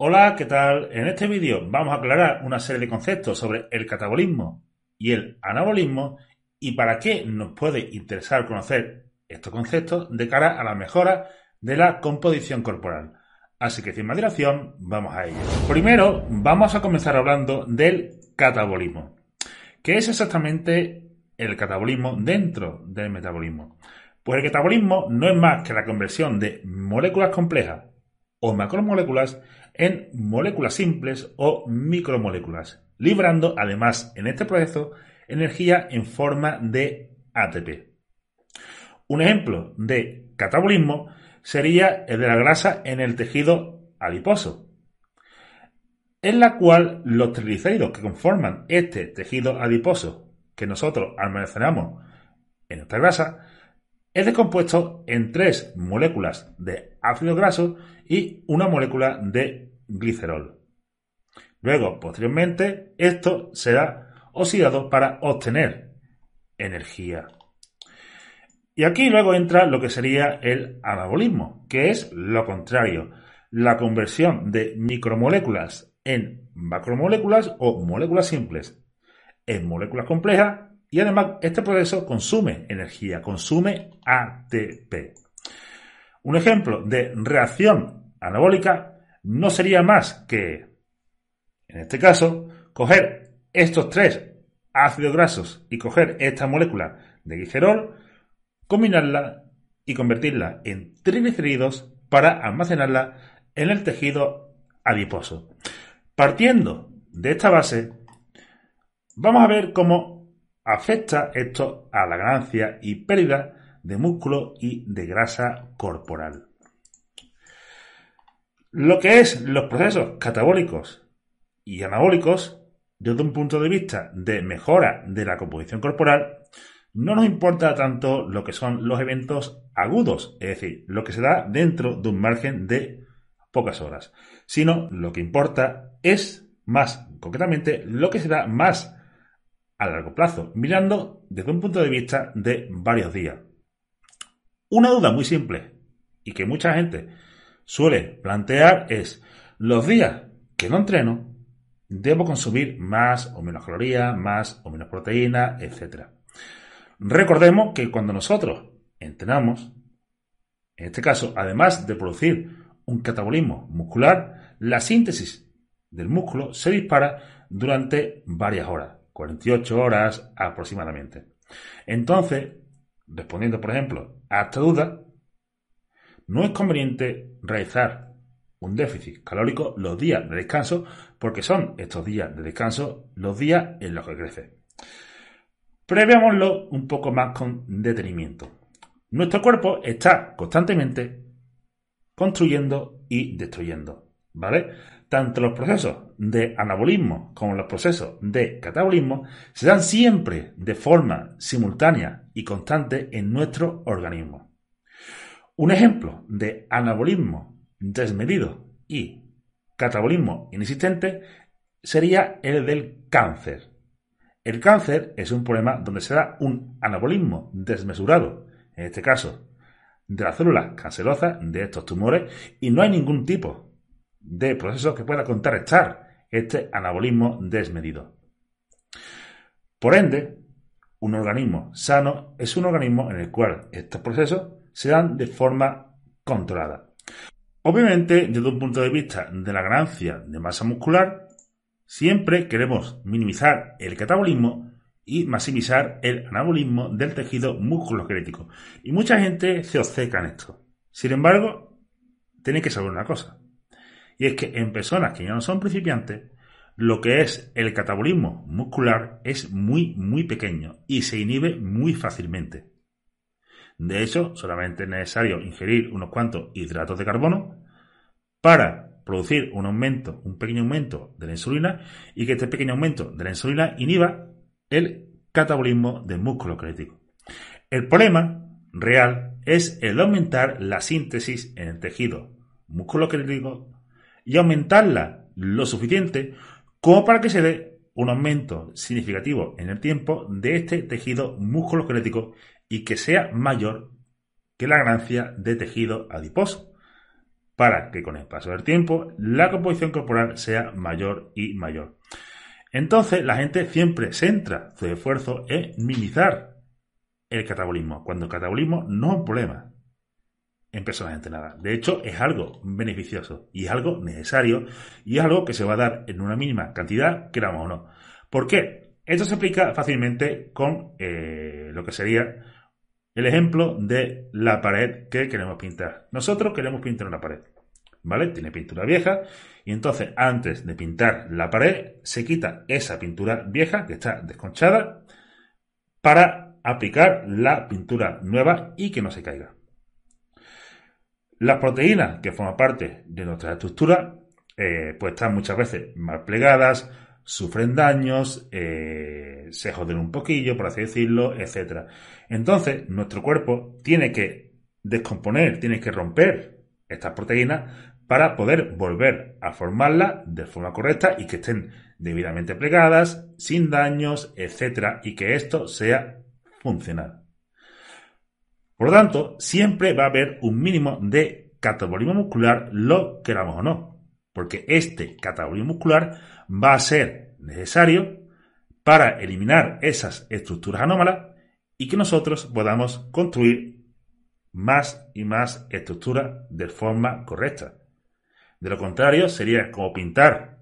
Hola, ¿qué tal? En este vídeo vamos a aclarar una serie de conceptos sobre el catabolismo y el anabolismo y para qué nos puede interesar conocer estos conceptos de cara a la mejora de la composición corporal. Así que sin más dilación, vamos a ello. Primero, vamos a comenzar hablando del catabolismo. ¿Qué es exactamente el catabolismo dentro del metabolismo? Pues el catabolismo no es más que la conversión de moléculas complejas o macromoléculas en moléculas simples o micromoléculas, librando además en este proceso energía en forma de ATP. Un ejemplo de catabolismo sería el de la grasa en el tejido adiposo, en la cual los triglicéridos que conforman este tejido adiposo que nosotros almacenamos en nuestra grasa es descompuesto en tres moléculas de ácido graso y una molécula de glicerol. Luego, posteriormente, esto será oxidado para obtener energía. Y aquí luego entra lo que sería el anabolismo, que es lo contrario, la conversión de micromoléculas en macromoléculas o moléculas simples en moléculas complejas y además este proceso consume energía, consume ATP. Un ejemplo de reacción anabólica no sería más que, en este caso, coger estos tres ácidos grasos y coger esta molécula de glicerol, combinarla y convertirla en triglicéridos para almacenarla en el tejido adiposo. Partiendo de esta base, vamos a ver cómo afecta esto a la ganancia y pérdida de músculo y de grasa corporal. Lo que es los procesos catabólicos y anabólicos, desde un punto de vista de mejora de la composición corporal, no nos importa tanto lo que son los eventos agudos, es decir, lo que se da dentro de un margen de pocas horas, sino lo que importa es más concretamente lo que se da más a largo plazo, mirando desde un punto de vista de varios días. Una duda muy simple y que mucha gente suele plantear es los días que no entreno, debo consumir más o menos calorías, más o menos proteínas, etcétera. Recordemos que cuando nosotros entrenamos, en este caso, además de producir un catabolismo muscular, la síntesis del músculo se dispara durante varias horas, 48 horas aproximadamente. Entonces, respondiendo por ejemplo a esta duda, no es conveniente realizar un déficit calórico los días de descanso porque son estos días de descanso los días en los que crece. Preveámoslo un poco más con detenimiento. Nuestro cuerpo está constantemente construyendo y destruyendo, ¿vale? Tanto los procesos de anabolismo como los procesos de catabolismo se dan siempre de forma simultánea y constante en nuestro organismo. Un ejemplo de anabolismo desmedido y catabolismo inexistente sería el del cáncer. El cáncer es un problema donde se da un anabolismo desmesurado, en este caso, de las células cancerosas de estos tumores y no hay ningún tipo de proceso que pueda contrarrestar este anabolismo desmedido. Por ende, un organismo sano es un organismo en el cual estos procesos se dan de forma controlada. Obviamente, desde un punto de vista de la ganancia de masa muscular, Siempre queremos minimizar el catabolismo y maximizar el anabolismo del tejido musculoesquelético. Y mucha gente se obceca en esto. Sin embargo, tiene que saber una cosa. Y es que en personas que ya no son principiantes, lo que es el catabolismo muscular es muy, muy pequeño y se inhibe muy fácilmente. De hecho, solamente es necesario ingerir unos cuantos hidratos de carbono para producir un aumento, un pequeño aumento de la insulina y que este pequeño aumento de la insulina inhiba el catabolismo del músculo esquelético. El problema real es el aumentar la síntesis en el tejido musculoesquelético y aumentarla lo suficiente como para que se dé un aumento significativo en el tiempo de este tejido musculoesquelético y que sea mayor que la ganancia de tejido adiposo, para que con el paso del tiempo la composición corporal sea mayor y mayor. Entonces la gente siempre centra su esfuerzo en minimizar el catabolismo, cuando el catabolismo no es un problema en personas entrenadas. De hecho, es algo beneficioso y es algo necesario y es algo que se va a dar en una mínima cantidad, queramos o no. ¿Por qué? Esto se explica fácilmente con eh, lo que sería el ejemplo de la pared que queremos pintar. Nosotros queremos pintar una pared, ¿vale? Tiene pintura vieja y entonces antes de pintar la pared se quita esa pintura vieja que está desconchada para aplicar la pintura nueva y que no se caiga. Las proteínas que forman parte de nuestra estructura eh, pues están muchas veces mal plegadas, sufren daños, eh, se joden un poquillo, por así decirlo, etc. Entonces, nuestro cuerpo tiene que descomponer, tiene que romper estas proteínas para poder volver a formarlas de forma correcta y que estén debidamente plegadas, sin daños, etc. y que esto sea funcional. Por lo tanto, siempre va a haber un mínimo de catabolismo muscular, lo queramos o no, porque este catabolismo muscular va a ser necesario para eliminar esas estructuras anómalas y que nosotros podamos construir más y más estructuras de forma correcta. De lo contrario, sería como pintar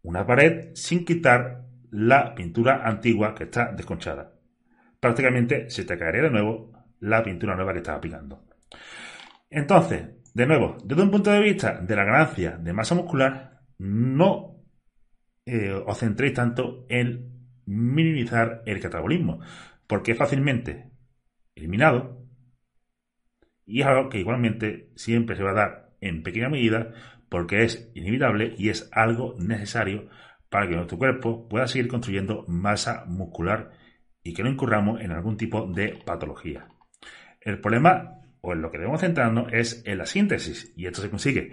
una pared sin quitar la pintura antigua que está desconchada. Prácticamente se te caería de nuevo la pintura nueva que estás aplicando. Entonces, de nuevo, desde un punto de vista de la ganancia de masa muscular, no eh, os centréis tanto en minimizar el catabolismo, porque es fácilmente eliminado y es algo que igualmente siempre se va a dar en pequeña medida porque es inevitable y es algo necesario para que nuestro cuerpo pueda seguir construyendo masa muscular y que no incurramos en algún tipo de patología. El problema, o en lo que debemos centrarnos, es en la síntesis y esto se consigue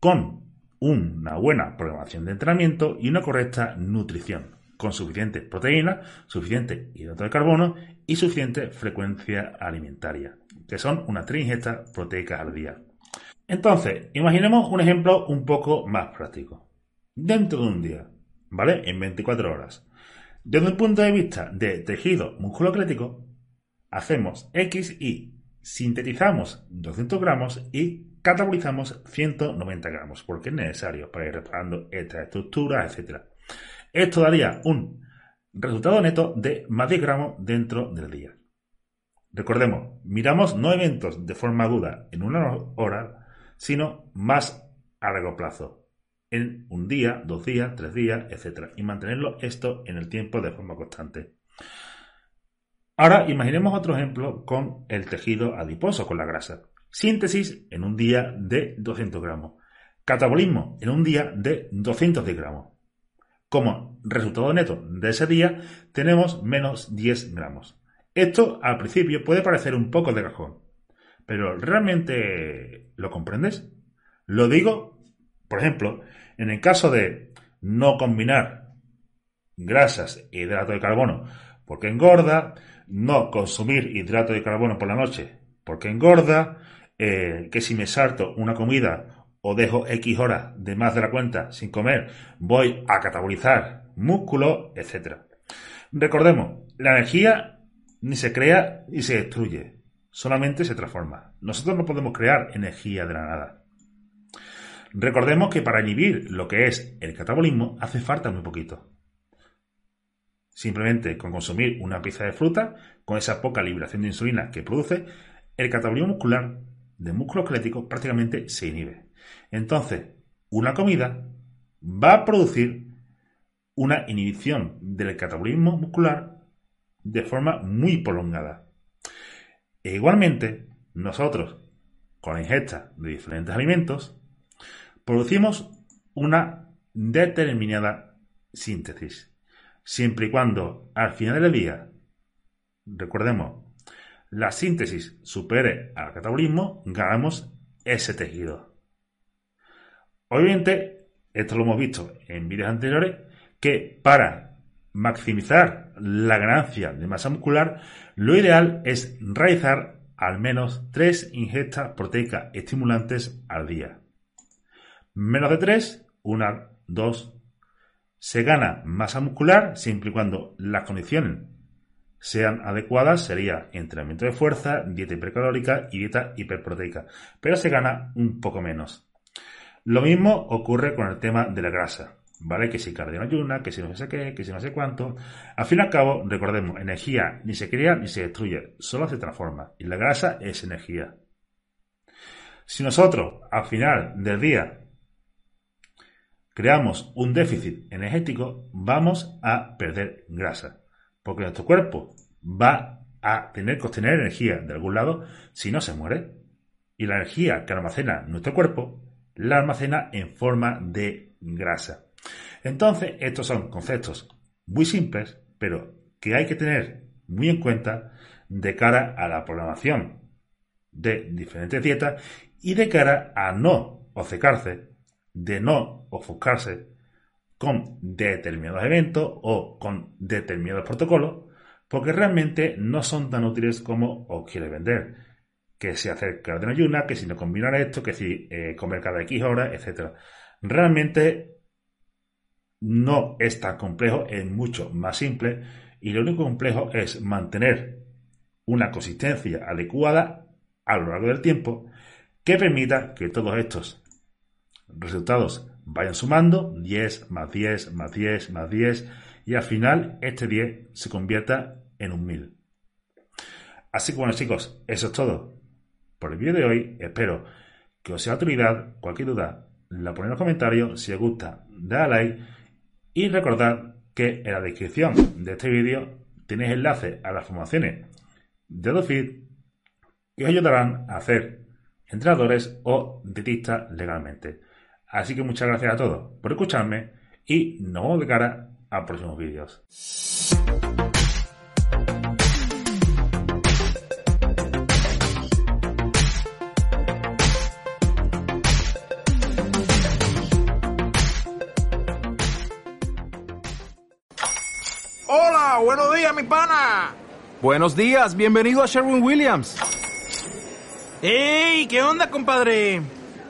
con una buena programación de entrenamiento y una correcta nutrición, con suficiente proteína, suficiente hidrato de carbono y suficiente frecuencia alimentaria, que son unas tres ingestas proteicas al día. Entonces, imaginemos un ejemplo un poco más práctico. Dentro de un día, ¿vale? En 24 horas. Desde el punto de vista de tejido musculoesquelético, hacemos X y sintetizamos 200 gramos y catabolizamos 190 gramos, porque es necesario para ir reparando estas estructuras, etc. Esto daría un resultado neto de más 10 gramos dentro del día. Recordemos, miramos no eventos de forma aguda en una hora, sino más a largo plazo, en un día, dos días, tres días, etc. Y mantenerlo esto en el tiempo de forma constante. Ahora imaginemos otro ejemplo con el tejido adiposo, con la grasa. Síntesis en un día de 200 gramos. Catabolismo en un día de 210 gramos. Como resultado neto de ese día tenemos menos 10 gramos. Esto al principio puede parecer un poco de cajón, pero ¿realmente lo comprendes? Lo digo, por ejemplo, en el caso de no combinar grasas e hidrato de carbono porque engorda, no consumir hidrato de carbono por la noche porque engorda, eh, que si me salto una comida o dejo X horas de más de la cuenta sin comer, voy a catabolizar músculo, etc. Recordemos, la energía ni se crea ni se destruye, solamente se transforma. Nosotros no podemos crear energía de la nada. Recordemos que para inhibir lo que es el catabolismo hace falta muy poquito. Simplemente con consumir una pieza de fruta, con esa poca liberación de insulina que produce, el catabolismo muscular de músculo esquelético prácticamente se inhibe. Entonces, una comida va a producir una inhibición del catabolismo muscular de forma muy prolongada. E igualmente, nosotros, con la ingesta de diferentes alimentos, producimos una determinada síntesis, siempre y cuando al final del día, recordemos, la síntesis supere al catabolismo, ganamos ese tejido. Obviamente, esto lo hemos visto en vídeos anteriores, que para maximizar la ganancia de masa muscular, lo ideal es realizar al menos 3 ingestas proteicas estimulantes al día. Menos de 3, una, dos. Se gana masa muscular siempre y cuando las condiciones sean adecuadas, sería entrenamiento de fuerza, dieta hipercalórica y dieta hiperproteica, pero se gana un poco menos. Lo mismo ocurre con el tema de la grasa. ¿vale? Que si cardio ayuna, que si no sé qué, que si no sé cuánto. Al fin y al cabo, recordemos, energía ni se crea ni se destruye, solo se transforma. Y la grasa es energía. Si nosotros, al final del día, creamos un déficit energético, vamos a perder grasa. Porque nuestro cuerpo va a tener que obtener energía de algún lado si no se muere. Y la energía que almacena nuestro cuerpo la almacena en forma de grasa. Entonces, estos son conceptos muy simples, pero que hay que tener muy en cuenta de cara a la programación de diferentes dietas y de cara a no obcecarse, de no ofuscarse con determinados eventos o con determinados protocolos, porque realmente no son tan útiles como os quiere vender. Que si hacer cardio ayuna, que si no combinar esto, que si eh, comer cada X horas, etc. Realmente no es tan complejo, es mucho más simple y lo único complejo es mantener una consistencia adecuada a lo largo del tiempo que permita que todos estos resultados vayan sumando 10 más 10 más 10 más 10 y al final este 10 se convierta en un 1000. Así que bueno chicos, eso es todo por el vídeo de hoy. Espero que os sea de utilidad. Cualquier duda la ponéis en los comentarios. Si os gusta, dale like y recordad que en la descripción de este vídeo tenéis enlace a las formaciones de DoFit que os ayudarán a hacer entrenadores o dietistas legalmente. Así que muchas gracias a todos por escucharme y nos vemos de cara a próximos vídeos. Hola, buenos días, mi pana. Buenos días, bienvenido a Sherwin Williams. ¡Ey! ¿Qué onda, compadre?